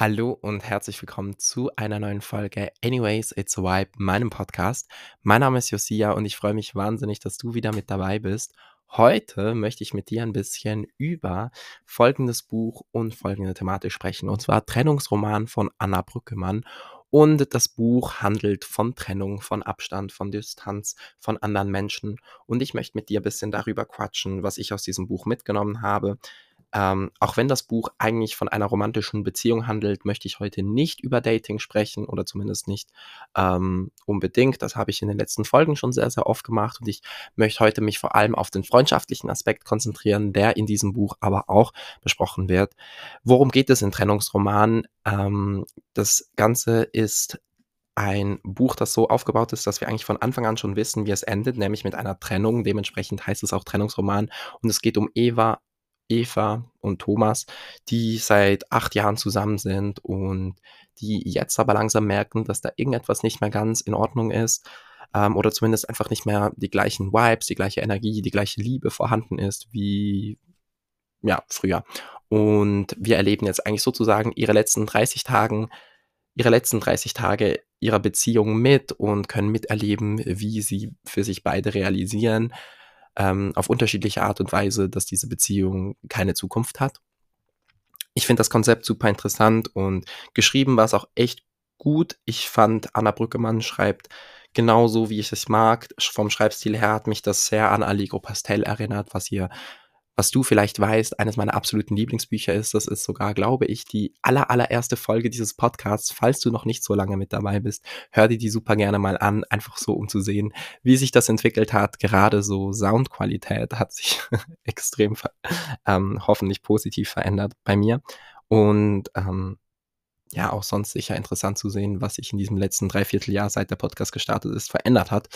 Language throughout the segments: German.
Hallo und herzlich willkommen zu einer neuen Folge Anyways, It's a Vibe, meinem Podcast. Mein Name ist Josia und ich freue mich wahnsinnig, dass du wieder mit dabei bist. Heute möchte ich mit dir ein bisschen über folgendes Buch und folgende Thematik sprechen, und zwar Trennungsroman von Anna Brückemann. Und das Buch handelt von Trennung, von Abstand, von Distanz, von anderen Menschen. Und ich möchte mit dir ein bisschen darüber quatschen, was ich aus diesem Buch mitgenommen habe, ähm, auch wenn das Buch eigentlich von einer romantischen Beziehung handelt, möchte ich heute nicht über Dating sprechen oder zumindest nicht ähm, unbedingt. Das habe ich in den letzten Folgen schon sehr, sehr oft gemacht und ich möchte heute mich vor allem auf den freundschaftlichen Aspekt konzentrieren, der in diesem Buch aber auch besprochen wird. Worum geht es in Trennungsromanen? Ähm, das Ganze ist ein Buch, das so aufgebaut ist, dass wir eigentlich von Anfang an schon wissen, wie es endet, nämlich mit einer Trennung. Dementsprechend heißt es auch Trennungsroman. Und es geht um Eva, Eva und Thomas, die seit acht Jahren zusammen sind und die jetzt aber langsam merken, dass da irgendetwas nicht mehr ganz in Ordnung ist ähm, oder zumindest einfach nicht mehr die gleichen Vibes, die gleiche Energie, die gleiche Liebe vorhanden ist wie ja früher. Und wir erleben jetzt eigentlich sozusagen ihre letzten 30 Tagen, ihre letzten 30 Tage ihrer Beziehung mit und können miterleben, wie sie für sich beide realisieren, ähm, auf unterschiedliche Art und Weise, dass diese Beziehung keine Zukunft hat. Ich finde das Konzept super interessant und geschrieben war es auch echt gut. Ich fand, Anna Brückemann schreibt genauso, wie ich es mag. Vom Schreibstil her hat mich das sehr an Allegro Pastel erinnert, was ihr was du vielleicht weißt, eines meiner absoluten Lieblingsbücher ist. Das ist sogar, glaube ich, die aller, allererste Folge dieses Podcasts. Falls du noch nicht so lange mit dabei bist, hör dir die super gerne mal an, einfach so, um zu sehen, wie sich das entwickelt hat. Gerade so Soundqualität hat sich extrem, ähm, hoffentlich positiv verändert bei mir. Und ähm, ja, auch sonst sicher interessant zu sehen, was sich in diesem letzten Dreivierteljahr, seit der Podcast gestartet ist, verändert hat.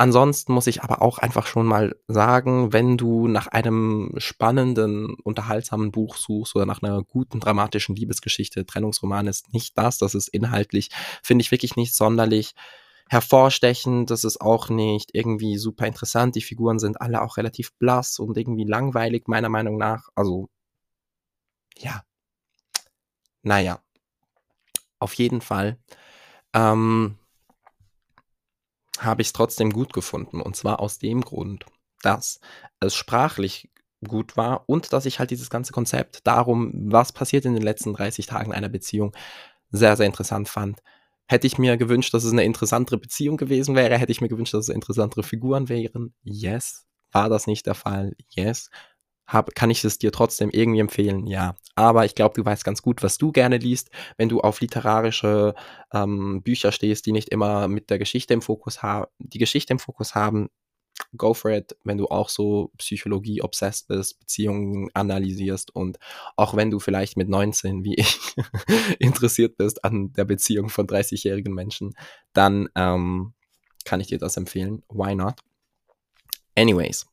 Ansonsten muss ich aber auch einfach schon mal sagen, wenn du nach einem spannenden, unterhaltsamen Buch suchst oder nach einer guten dramatischen Liebesgeschichte, Trennungsroman ist nicht das, das ist inhaltlich, finde ich wirklich nicht sonderlich hervorstechend, das ist auch nicht irgendwie super interessant, die Figuren sind alle auch relativ blass und irgendwie langweilig, meiner Meinung nach, also, ja, naja, auf jeden Fall, ähm, habe ich es trotzdem gut gefunden. Und zwar aus dem Grund, dass es sprachlich gut war und dass ich halt dieses ganze Konzept darum, was passiert in den letzten 30 Tagen einer Beziehung, sehr, sehr interessant fand. Hätte ich mir gewünscht, dass es eine interessantere Beziehung gewesen wäre, hätte ich mir gewünscht, dass es interessantere Figuren wären. Yes. War das nicht der Fall? Yes hab, kann ich es dir trotzdem irgendwie empfehlen? Ja. Aber ich glaube, du weißt ganz gut, was du gerne liest, wenn du auf literarische ähm, Bücher stehst, die nicht immer mit der Geschichte im Fokus haben, die Geschichte im Fokus haben. Go for it, wenn du auch so Psychologie obsessed bist, Beziehungen analysierst und auch wenn du vielleicht mit 19 wie ich interessiert bist an der Beziehung von 30-jährigen Menschen, dann ähm, kann ich dir das empfehlen. Why not? Anyways,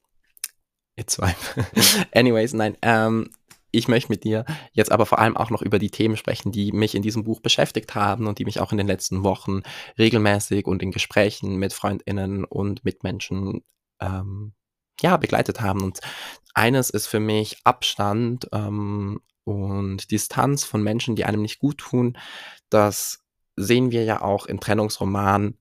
It's Vibe. Anyways, nein, ähm, ich möchte mit dir jetzt aber vor allem auch noch über die Themen sprechen, die mich in diesem Buch beschäftigt haben und die mich auch in den letzten Wochen regelmäßig und in Gesprächen mit FreundInnen und Mitmenschen ähm, ja, begleitet haben. Und eines ist für mich Abstand ähm, und Distanz von Menschen, die einem nicht gut tun. Das sehen wir ja auch in Trennungsromanen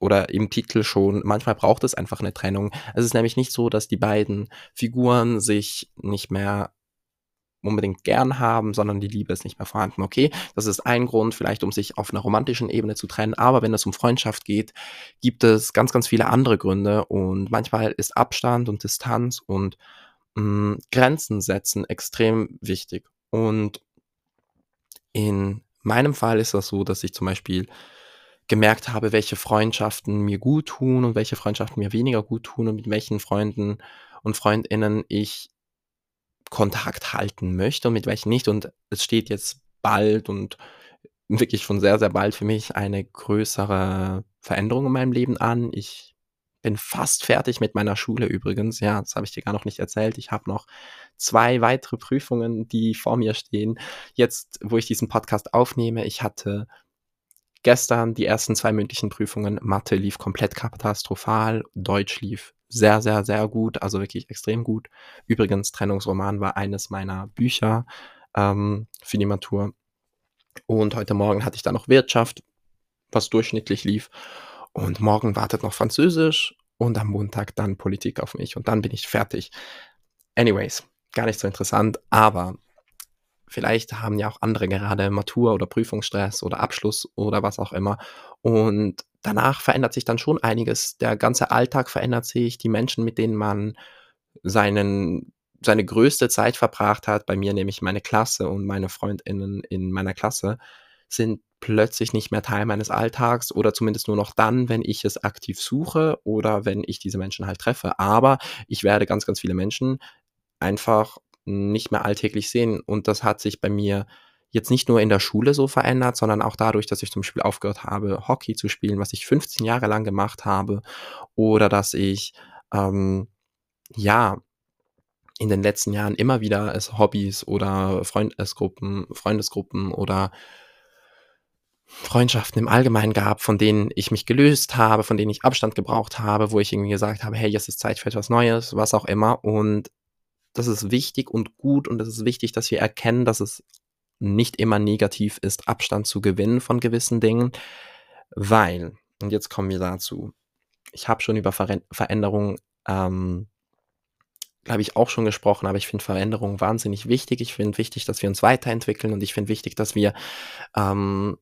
oder im Titel schon, manchmal braucht es einfach eine Trennung. Es ist nämlich nicht so, dass die beiden Figuren sich nicht mehr unbedingt gern haben, sondern die Liebe ist nicht mehr vorhanden. Okay, das ist ein Grund, vielleicht um sich auf einer romantischen Ebene zu trennen, aber wenn es um Freundschaft geht, gibt es ganz, ganz viele andere Gründe und manchmal ist Abstand und Distanz und mh, mm, Grenzen setzen extrem wichtig. Und in meinem Fall ist das so, dass ich zum Beispiel gemerkt habe, welche Freundschaften mir gut tun und welche Freundschaften mir weniger gut tun und mit welchen Freunden und Freundinnen ich Kontakt halten möchte und mit welchen nicht. Und es steht jetzt bald und wirklich schon sehr, sehr bald für mich eine größere Veränderung in meinem Leben an. Ich bin fast fertig mit meiner Schule übrigens. Ja, das habe ich dir gar noch nicht erzählt. Ich habe noch zwei weitere Prüfungen, die vor mir stehen. Jetzt, wo ich diesen Podcast aufnehme, ich hatte Gestern die ersten zwei mündlichen Prüfungen. Mathe lief komplett katastrophal. Deutsch lief sehr, sehr, sehr gut, also wirklich extrem gut. Übrigens, Trennungsroman war eines meiner Bücher ähm, für die Matur. Und heute Morgen hatte ich dann noch Wirtschaft, was durchschnittlich lief. Und morgen wartet noch Französisch und am Montag dann Politik auf mich und dann bin ich fertig. Anyways, gar nicht so interessant, aber vielleicht haben ja auch andere gerade Matur oder Prüfungsstress oder Abschluss oder was auch immer. Und danach verändert sich dann schon einiges. Der ganze Alltag verändert sich, die Menschen, mit denen man seinen, seine größte Zeit verbracht hat, bei mir nämlich meine Klasse und meine Freundinnen in meiner Klasse, sind plötzlich nicht mehr Teil meines Alltags oder zumindest nur noch dann, wenn ich es aktiv suche oder wenn ich diese Menschen halt treffe. Aber ich werde ganz, ganz viele Menschen einfach nicht mehr alltäglich sehen. Und das hat sich bei mir jetzt nicht nur in der Schule so verändert, sondern auch dadurch, dass ich zum Beispiel aufgehört habe, Hockey zu spielen, was ich 15 Jahre lang gemacht habe, oder dass ich ähm, ja in den letzten Jahren immer wieder es Hobbys oder Freundesgruppen, Freundesgruppen oder Freundschaften im Allgemeinen gab, von denen ich mich gelöst habe, von denen ich Abstand gebraucht habe, wo ich irgendwie gesagt habe, hey, jetzt ist Zeit für etwas Neues, was auch immer. Und das ist wichtig und gut und es ist wichtig, dass wir erkennen, dass es nicht immer negativ ist, Abstand zu gewinnen von gewissen Dingen, weil, und jetzt kommen wir dazu, ich habe schon über Ver Veränderungen, ähm, glaube ich, auch schon gesprochen, aber ich finde Veränderungen wahnsinnig wichtig. Ich finde wichtig, dass wir uns weiterentwickeln und ich finde wichtig, dass wir ähm,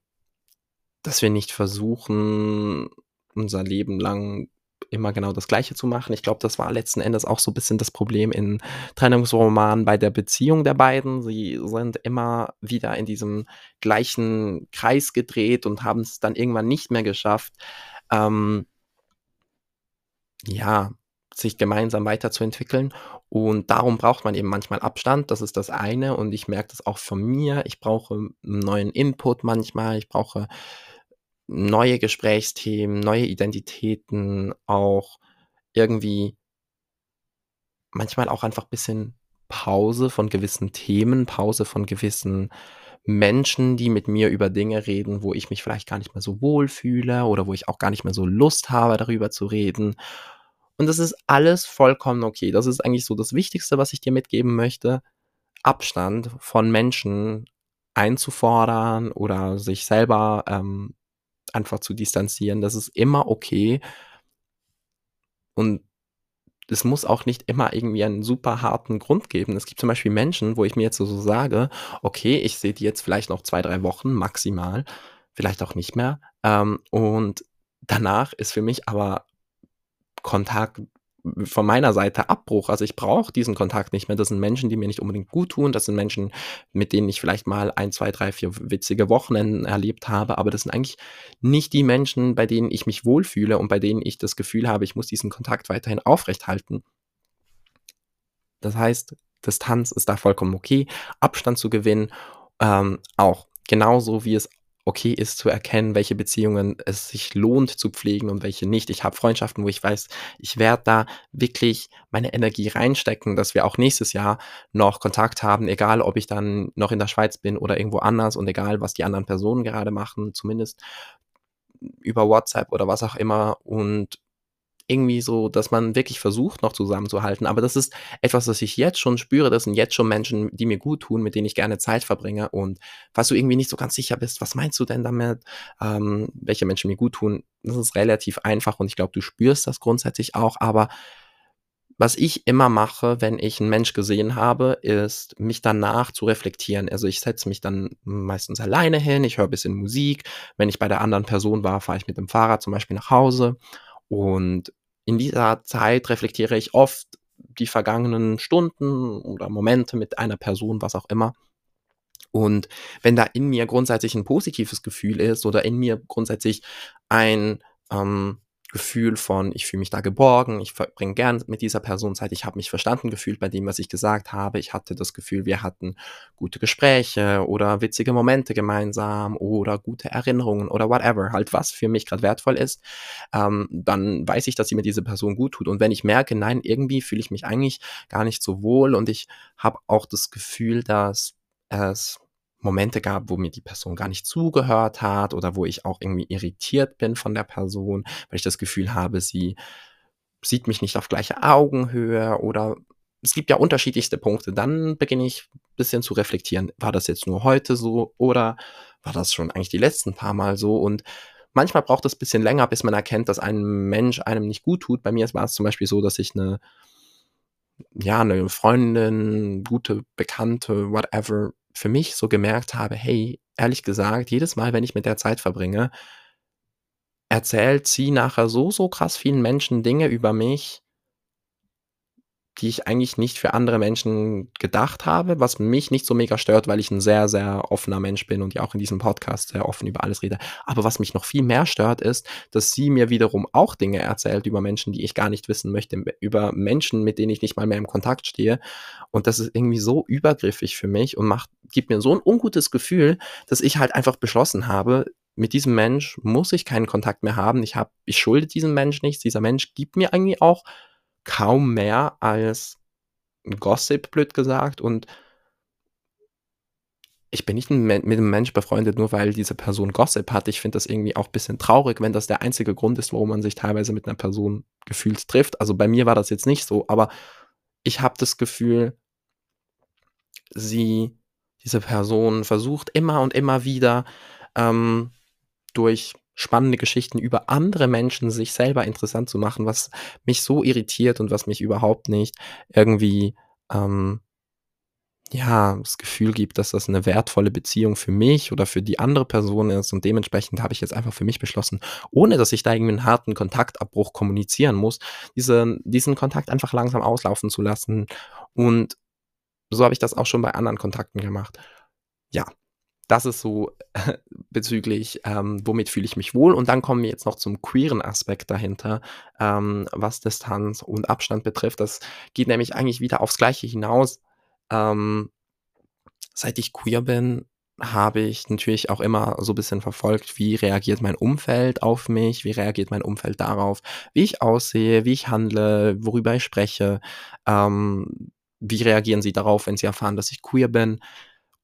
dass wir nicht versuchen, unser Leben lang immer genau das Gleiche zu machen. Ich glaube, das war letzten Endes auch so ein bisschen das Problem in Trennungsromanen bei der Beziehung der beiden. Sie sind immer wieder in diesem gleichen Kreis gedreht und haben es dann irgendwann nicht mehr geschafft, ähm, ja, sich gemeinsam weiterzuentwickeln. Und darum braucht man eben manchmal Abstand. Das ist das eine. Und ich merke das auch von mir. Ich brauche einen neuen Input manchmal. Ich brauche neue Gesprächsthemen, neue Identitäten, auch irgendwie manchmal auch einfach bisschen Pause von gewissen Themen, Pause von gewissen Menschen, die mit mir über Dinge reden, wo ich mich vielleicht gar nicht mehr so wohl fühle oder wo ich auch gar nicht mehr so Lust habe, darüber zu reden. Und das ist alles vollkommen okay. Das ist eigentlich so das Wichtigste, was ich dir mitgeben möchte. Abstand von Menschen einzufordern oder sich selber ähm, einfach zu distanzieren. Das ist immer okay. Und es muss auch nicht immer irgendwie einen super harten Grund geben. Es gibt zum Beispiel Menschen, wo ich mir jetzt so, so sage, okay, ich sehe die jetzt vielleicht noch zwei, drei Wochen maximal, vielleicht auch nicht mehr. Ähm, und danach ist für mich aber Kontakt von meiner Seite Abbruch. Also ich brauche diesen Kontakt nicht mehr. Das sind Menschen, die mir nicht unbedingt gut tun. Das sind Menschen, mit denen ich vielleicht mal ein, zwei, drei, vier witzige Wochenenden erlebt habe. Aber das sind eigentlich nicht die Menschen, bei denen ich mich wohlfühle und bei denen ich das Gefühl habe, ich muss diesen Kontakt weiterhin aufrechthalten. Das heißt, Distanz ist da vollkommen okay. Abstand zu gewinnen ähm, auch. Genauso wie es okay ist zu erkennen, welche Beziehungen es sich lohnt zu pflegen und welche nicht. Ich habe Freundschaften, wo ich weiß, ich werde da wirklich meine Energie reinstecken, dass wir auch nächstes Jahr noch Kontakt haben, egal ob ich dann noch in der Schweiz bin oder irgendwo anders und egal, was die anderen Personen gerade machen, zumindest über WhatsApp oder was auch immer und irgendwie so, dass man wirklich versucht, noch zusammenzuhalten. Aber das ist etwas, was ich jetzt schon spüre. Das sind jetzt schon Menschen, die mir gut tun, mit denen ich gerne Zeit verbringe. Und falls du irgendwie nicht so ganz sicher bist, was meinst du denn damit, ähm, welche Menschen mir gut tun, das ist relativ einfach und ich glaube, du spürst das grundsätzlich auch. Aber was ich immer mache, wenn ich einen Mensch gesehen habe, ist, mich danach zu reflektieren. Also ich setze mich dann meistens alleine hin, ich höre ein bisschen Musik. Wenn ich bei der anderen Person war, fahre ich mit dem Fahrrad zum Beispiel nach Hause und in dieser Zeit reflektiere ich oft die vergangenen Stunden oder Momente mit einer Person, was auch immer. Und wenn da in mir grundsätzlich ein positives Gefühl ist oder in mir grundsätzlich ein ähm, Gefühl von, ich fühle mich da geborgen, ich verbringe gern mit dieser Person Zeit, ich habe mich verstanden gefühlt bei dem, was ich gesagt habe, ich hatte das Gefühl, wir hatten gute Gespräche oder witzige Momente gemeinsam oder gute Erinnerungen oder whatever, halt was für mich gerade wertvoll ist, ähm, dann weiß ich, dass sie mir diese Person gut tut. Und wenn ich merke, nein, irgendwie fühle ich mich eigentlich gar nicht so wohl und ich habe auch das Gefühl, dass es Momente gab, wo mir die Person gar nicht zugehört hat oder wo ich auch irgendwie irritiert bin von der Person, weil ich das Gefühl habe, sie sieht mich nicht auf gleiche Augenhöhe oder es gibt ja unterschiedlichste Punkte. Dann beginne ich ein bisschen zu reflektieren. War das jetzt nur heute so oder war das schon eigentlich die letzten paar Mal so? Und manchmal braucht es ein bisschen länger, bis man erkennt, dass ein Mensch einem nicht gut tut. Bei mir war es zum Beispiel so, dass ich eine, ja, eine Freundin, gute Bekannte, whatever, für mich so gemerkt habe, hey, ehrlich gesagt, jedes Mal, wenn ich mit der Zeit verbringe, erzählt sie nachher so, so krass vielen Menschen Dinge über mich, die ich eigentlich nicht für andere Menschen gedacht habe, was mich nicht so mega stört, weil ich ein sehr, sehr offener Mensch bin und ja auch in diesem Podcast sehr offen über alles rede. Aber was mich noch viel mehr stört, ist, dass sie mir wiederum auch Dinge erzählt über Menschen, die ich gar nicht wissen möchte, über Menschen, mit denen ich nicht mal mehr im Kontakt stehe. Und das ist irgendwie so übergriffig für mich und macht, gibt mir so ein ungutes Gefühl, dass ich halt einfach beschlossen habe, mit diesem Mensch muss ich keinen Kontakt mehr haben. Ich habe, ich schulde diesem Mensch nichts. Dieser Mensch gibt mir eigentlich auch kaum mehr als Gossip, blöd gesagt. Und ich bin nicht mit einem Mensch befreundet, nur weil diese Person Gossip hat. Ich finde das irgendwie auch ein bisschen traurig, wenn das der einzige Grund ist, warum man sich teilweise mit einer Person gefühlt trifft. Also bei mir war das jetzt nicht so, aber ich habe das Gefühl, sie, diese Person versucht immer und immer wieder ähm, durch spannende Geschichten über andere Menschen sich selber interessant zu machen, was mich so irritiert und was mich überhaupt nicht irgendwie ähm, ja, das Gefühl gibt, dass das eine wertvolle Beziehung für mich oder für die andere Person ist. Und dementsprechend habe ich jetzt einfach für mich beschlossen, ohne dass ich da irgendwie einen harten Kontaktabbruch kommunizieren muss, diese, diesen Kontakt einfach langsam auslaufen zu lassen. Und so habe ich das auch schon bei anderen Kontakten gemacht. Ja, das ist so bezüglich, ähm, womit fühle ich mich wohl. Und dann kommen wir jetzt noch zum queeren Aspekt dahinter, ähm, was Distanz und Abstand betrifft. Das geht nämlich eigentlich wieder aufs Gleiche hinaus. Ähm, seit ich queer bin, habe ich natürlich auch immer so ein bisschen verfolgt, wie reagiert mein Umfeld auf mich, wie reagiert mein Umfeld darauf, wie ich aussehe, wie ich handle, worüber ich spreche, ähm, wie reagieren sie darauf, wenn sie erfahren, dass ich queer bin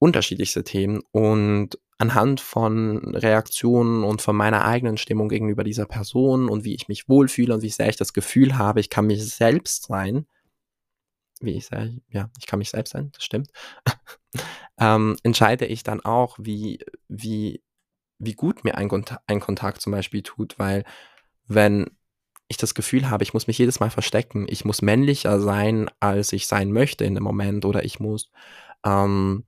unterschiedlichste Themen und anhand von Reaktionen und von meiner eigenen Stimmung gegenüber dieser Person und wie ich mich wohlfühle und wie sehr ich das Gefühl habe, ich kann mich selbst sein, wie ich sage, ja, ich kann mich selbst sein, das stimmt, ähm, entscheide ich dann auch, wie, wie, wie gut mir ein, ein Kontakt zum Beispiel tut, weil wenn ich das Gefühl habe, ich muss mich jedes Mal verstecken, ich muss männlicher sein, als ich sein möchte in dem Moment oder ich muss ähm,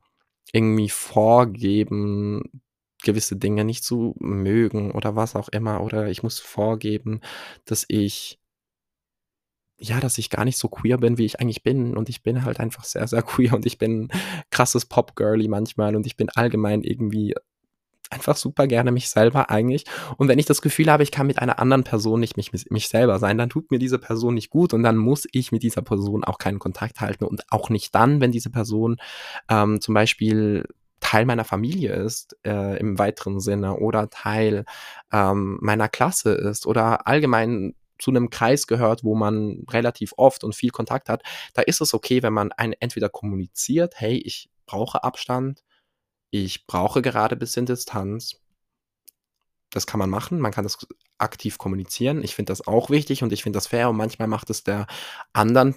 irgendwie vorgeben, gewisse Dinge nicht zu mögen oder was auch immer. Oder ich muss vorgeben, dass ich ja, dass ich gar nicht so queer bin, wie ich eigentlich bin. Und ich bin halt einfach sehr, sehr queer und ich bin krasses Pop-Girly manchmal und ich bin allgemein irgendwie einfach super gerne mich selber eigentlich. Und wenn ich das Gefühl habe, ich kann mit einer anderen Person nicht mich, mich selber sein, dann tut mir diese Person nicht gut und dann muss ich mit dieser Person auch keinen Kontakt halten und auch nicht dann, wenn diese Person ähm, zum Beispiel Teil meiner Familie ist äh, im weiteren Sinne oder Teil ähm, meiner Klasse ist oder allgemein zu einem Kreis gehört, wo man relativ oft und viel Kontakt hat, da ist es okay, wenn man ein, entweder kommuniziert, hey, ich brauche Abstand, ich brauche gerade ein bisschen Distanz. Das kann man machen, man kann das aktiv kommunizieren. Ich finde das auch wichtig und ich finde das fair und manchmal macht es der anderen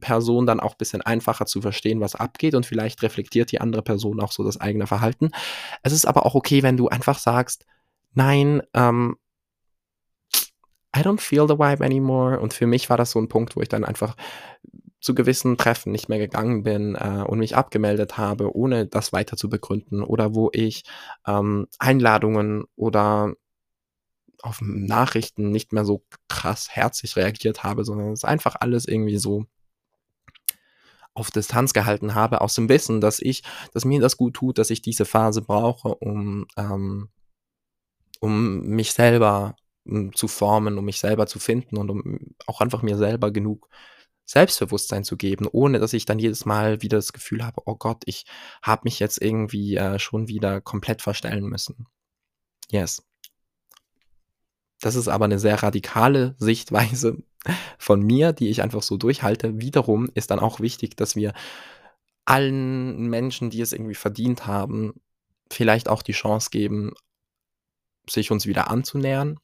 Person dann auch ein bisschen einfacher zu verstehen, was abgeht und vielleicht reflektiert die andere Person auch so das eigene Verhalten. Es ist aber auch okay, wenn du einfach sagst, nein, ähm, I don't feel the vibe anymore. Und für mich war das so ein Punkt, wo ich dann einfach zu gewissen Treffen nicht mehr gegangen bin äh, und mich abgemeldet habe, ohne das weiter zu begründen oder wo ich ähm, Einladungen oder auf Nachrichten nicht mehr so krass herzlich reagiert habe, sondern es einfach alles irgendwie so auf Distanz gehalten habe, aus dem Wissen, dass ich, dass mir das gut tut, dass ich diese Phase brauche, um, ähm, um mich selber um, zu formen, um mich selber zu finden und um auch einfach mir selber genug Selbstbewusstsein zu geben, ohne dass ich dann jedes Mal wieder das Gefühl habe, oh Gott, ich habe mich jetzt irgendwie äh, schon wieder komplett verstellen müssen. Yes. Das ist aber eine sehr radikale Sichtweise von mir, die ich einfach so durchhalte. Wiederum ist dann auch wichtig, dass wir allen Menschen, die es irgendwie verdient haben, vielleicht auch die Chance geben, sich uns wieder anzunähern.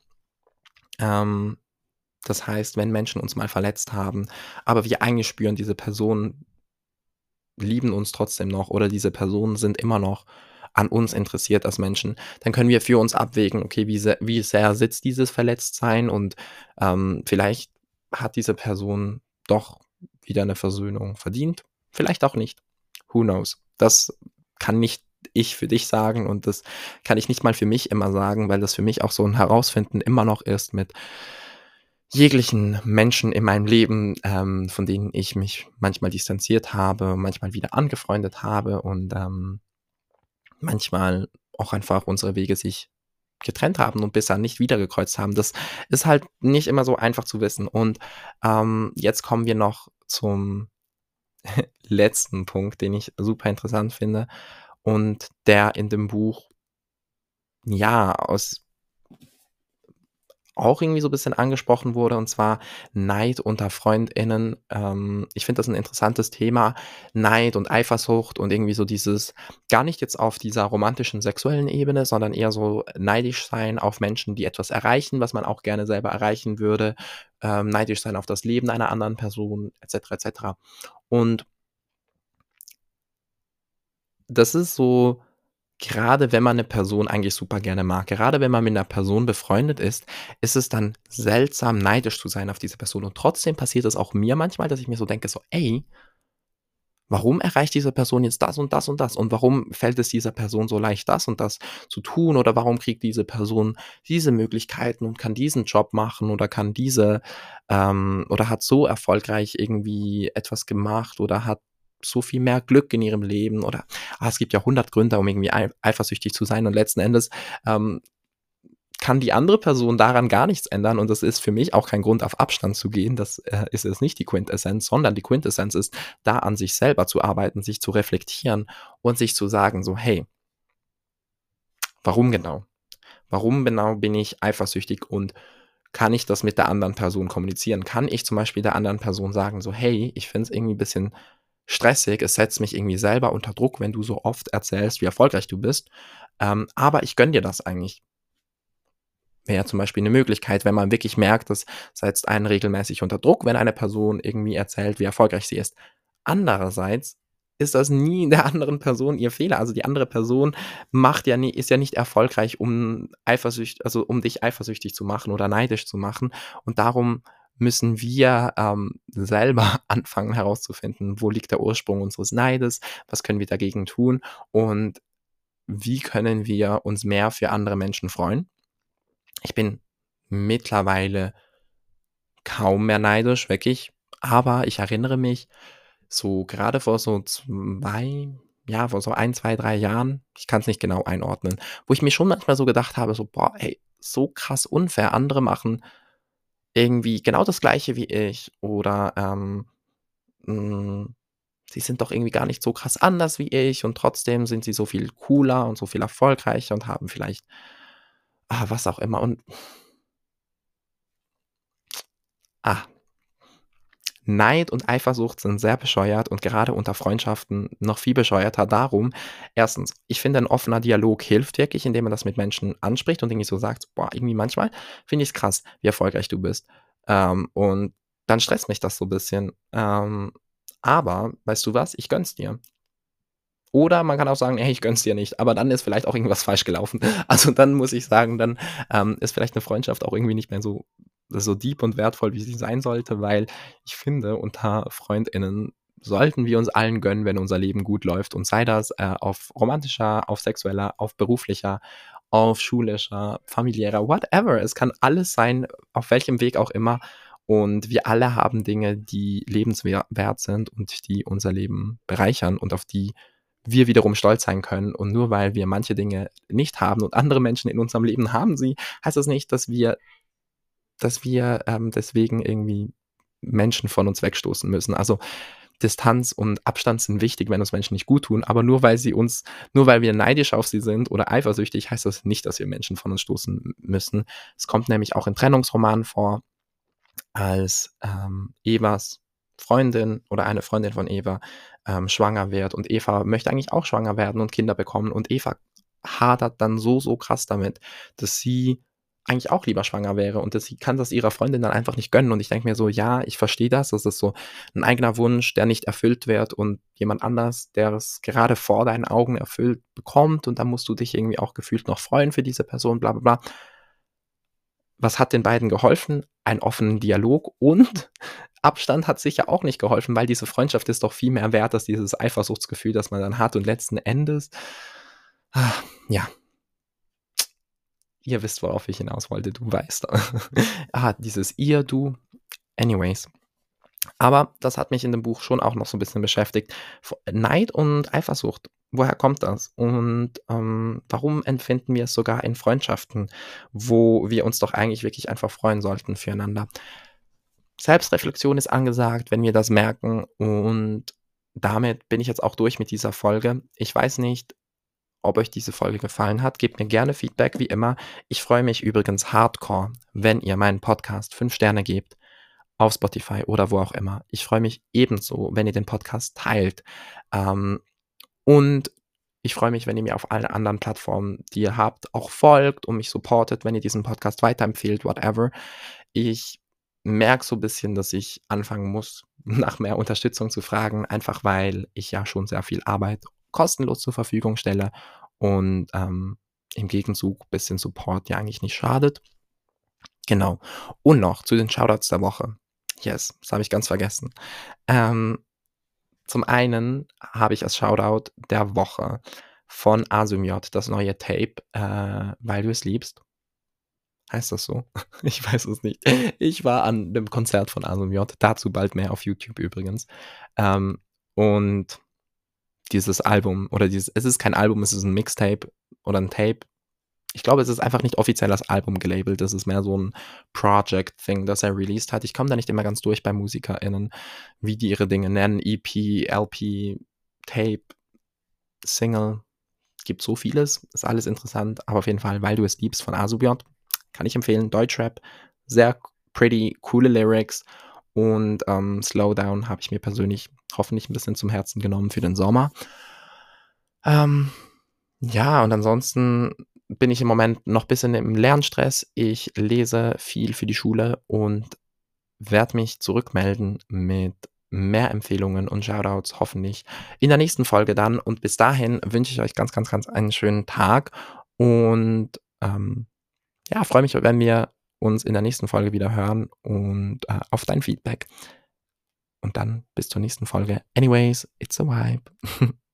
Ähm, Das heißt, wenn Menschen uns mal verletzt haben, aber wir eigentlich spüren, diese Personen lieben uns trotzdem noch oder diese Personen sind immer noch an uns interessiert als Menschen, dann können wir für uns abwägen, okay, wie sehr, wie sehr sitzt dieses Verletztsein und ähm, vielleicht hat diese Person doch wieder eine Versöhnung verdient, vielleicht auch nicht. Who knows? Das kann nicht ich für dich sagen und das kann ich nicht mal für mich immer sagen, weil das für mich auch so ein Herausfinden immer noch ist mit jeglichen Menschen in meinem Leben, ähm, von denen ich mich manchmal distanziert habe, manchmal wieder angefreundet habe und ähm, manchmal auch einfach unsere Wege sich getrennt haben und bisher nicht wiedergekreuzt haben. Das ist halt nicht immer so einfach zu wissen. Und ähm, jetzt kommen wir noch zum letzten Punkt, den ich super interessant finde und der in dem Buch ja aus auch irgendwie so ein bisschen angesprochen wurde, und zwar Neid unter FreundInnen. Ähm, ich finde das ein interessantes Thema. Neid und Eifersucht und irgendwie so dieses, gar nicht jetzt auf dieser romantischen sexuellen Ebene, sondern eher so neidisch sein auf Menschen, die etwas erreichen, was man auch gerne selber erreichen würde. Ähm, neidisch sein auf das Leben einer anderen Person, etc. etc. Und das ist so gerade wenn man eine Person eigentlich super gerne mag, gerade wenn man mit einer Person befreundet ist, ist es dann seltsam, neidisch zu sein auf diese Person. Und trotzdem passiert es auch mir manchmal, dass ich mir so denke, so, ey, warum erreicht diese Person jetzt das und das und das? Und warum fällt es dieser Person so leicht, das und das zu tun? Oder warum kriegt diese Person diese Möglichkeiten und kann diesen Job machen oder kann diese ähm, oder hat so erfolgreich irgendwie etwas gemacht oder hat so viel mehr Glück in ihrem Leben oder ah, es gibt ja hundert Gründe, um irgendwie eifersüchtig zu sein und letzten Endes ähm, kann die andere Person daran gar nichts ändern und das ist für mich auch kein Grund, auf Abstand zu gehen. Das äh, ist es nicht die Quintessenz, sondern die Quintessenz ist, da an sich selber zu arbeiten, sich zu reflektieren und sich zu sagen, so, hey, warum genau? Warum genau bin ich eifersüchtig und kann ich das mit der anderen Person kommunizieren? Kann ich zum Beispiel der anderen Person sagen, so, hey, ich finde es irgendwie ein bisschen stressig, es setzt mich irgendwie selber unter Druck, wenn du so oft erzählst, wie erfolgreich du bist. Ähm, aber ich gönne dir das eigentlich. Wäre ja zum Beispiel eine Möglichkeit, wenn man wirklich merkt, das setzt einen regelmäßig unter Druck, wenn eine Person irgendwie erzählt, wie erfolgreich sie ist. Andererseits ist das nie der anderen Person ihr Fehler. Also die andere Person macht ja nie, ist ja nicht erfolgreich, um eifersüchtig, also um dich eifersüchtig zu machen oder neidisch zu machen. Und darum müssen wir ähm, selber anfangen herauszufinden, wo liegt der Ursprung unseres Neides, was können wir dagegen tun und wie können wir uns mehr für andere Menschen freuen. Ich bin mittlerweile kaum mehr neidisch, wirklich, aber ich erinnere mich, so gerade vor so zwei, ja, vor so ein, zwei, drei Jahren, ich kann es nicht genau einordnen, wo ich mir schon manchmal so gedacht habe, so, boah, ey, so krass unfair, andere machen irgendwie genau das Gleiche wie ich oder ähm, mh, hm, sie sind doch irgendwie gar nicht so krass anders wie ich und trotzdem sind sie so viel cooler und so viel erfolgreicher und haben vielleicht ah, was auch immer und ah, Neid und Eifersucht sind sehr bescheuert und gerade unter Freundschaften noch viel bescheuerter. Darum, erstens, ich finde, ein offener Dialog hilft wirklich, indem man das mit Menschen anspricht und irgendwie so sagt, boah, irgendwie manchmal finde ich es krass, wie erfolgreich du bist. Ähm, und dann stresst mich das so ein bisschen. Ähm, aber, weißt du was, ich gönn's dir. Oder man kann auch sagen, hey, ich gönn's dir nicht, aber dann ist vielleicht auch irgendwas falsch gelaufen. Also dann muss ich sagen, dann ähm, ist vielleicht eine Freundschaft auch irgendwie nicht mehr so so deep und wertvoll, wie sie sein sollte, weil ich finde, unter FreundInnen sollten wir uns allen gönnen, wenn unser Leben gut läuft. Und sei das äh, auf romantischer, auf sexueller, auf beruflicher, auf schulischer, familiärer, whatever. Es kann alles sein, auf welchem Weg auch immer. Und wir alle haben Dinge, die lebenswert sind und die unser Leben bereichern und auf die wir wiederum stolz sein können. Und nur weil wir manche Dinge nicht haben und andere Menschen in unserem Leben haben sie, heißt das nicht, dass wir dass wir ähm, deswegen irgendwie Menschen von uns wegstoßen müssen. Also Distanz und Abstand sind wichtig, wenn uns Menschen nicht gut tun, aber nur weil sie uns, nur weil wir neidisch auf sie sind oder eifersüchtig, heißt das nicht, dass wir Menschen von uns stoßen müssen. Es kommt nämlich auch in Trennungsromanen vor, als ähm, Evas Freundin oder eine Freundin von Eva ähm, schwanger wird und Eva möchte eigentlich auch schwanger werden und Kinder bekommen und Eva hadert dann so, so krass damit, dass sie eigentlich auch lieber schwanger wäre und sie kann das ihrer Freundin dann einfach nicht gönnen. Und ich denke mir so, ja, ich verstehe das. Das ist so ein eigener Wunsch, der nicht erfüllt wird und jemand anders, der es gerade vor deinen Augen erfüllt bekommt und dann musst du dich irgendwie auch gefühlt noch freuen für diese Person, bla bla bla. Was hat den beiden geholfen? Ein offenen Dialog und Abstand hat sicher auch nicht geholfen, weil diese Freundschaft ist doch viel mehr wert als dieses Eifersuchtsgefühl, das man dann hat. Und letzten Endes, ah, ja, ihr wisst, worauf ich hinaus wollte, du weißt. ah, dieses ihr, du. Anyways. Aber das hat mich in dem Buch schon auch noch so ein bisschen beschäftigt. Neid und Eifersucht, woher kommt das? Und ähm, warum empfinden wir es sogar in Freundschaften, wo wir uns doch eigentlich wirklich einfach freuen sollten füreinander? Selbstreflexion ist angesagt, wenn wir das merken. Und damit bin ich jetzt auch durch mit dieser Folge. Ich weiß nicht, ob euch diese Folge gefallen hat. Gebt mir gerne Feedback, wie immer. Ich freue mich übrigens hardcore, wenn ihr meinen Podcast 5 Sterne gebt auf Spotify oder wo auch immer. Ich freue mich ebenso, wenn ihr den Podcast teilt. Ähm, und ich freue mich, wenn ihr mir auf allen anderen Plattformen, die ihr habt, auch folgt und mich supportet, wenn ihr diesen Podcast weiterempfehlt, whatever. Ich merke so ein bisschen, dass ich anfangen muss, nach mehr Unterstützung zu fragen, einfach weil ich ja schon sehr viel Arbeit kostenlos zur Verfügung stelle und ähm, im Gegenzug ein bisschen Support ja eigentlich nicht schadet. Genau. Und noch zu den Shoutouts der Woche. Yes, das habe ich ganz vergessen. Ähm, zum einen habe ich als Shoutout der Woche von Asymjot das neue Tape, äh, weil du es liebst. Heißt das so? Ich weiß es nicht. Ich war an dem Konzert von Asymjot, dazu bald mehr auf YouTube übrigens. Ähm, und dieses Album oder dieses, es ist kein Album, es ist ein Mixtape oder ein Tape. Ich glaube, es ist einfach nicht offiziell als Album gelabelt. Es ist mehr so ein Project-Thing, das er released hat. Ich komme da nicht immer ganz durch bei MusikerInnen, wie die ihre Dinge nennen. EP, LP, Tape, Single. Gibt so vieles. Ist alles interessant. Aber auf jeden Fall, weil du es liebst von Asubiot, kann ich empfehlen. Deutschrap. Sehr pretty, coole Lyrics. Und ähm, Slowdown habe ich mir persönlich hoffentlich ein bisschen zum Herzen genommen für den Sommer. Ähm, ja, und ansonsten bin ich im Moment noch ein bisschen im Lernstress. Ich lese viel für die Schule und werde mich zurückmelden mit mehr Empfehlungen und Shoutouts hoffentlich in der nächsten Folge dann. Und bis dahin wünsche ich euch ganz, ganz, ganz einen schönen Tag und ähm, ja, freue mich, wenn wir uns in der nächsten Folge wieder hören und äh, auf dein Feedback. Und dann bis zur nächsten Folge. Anyways, it's a vibe.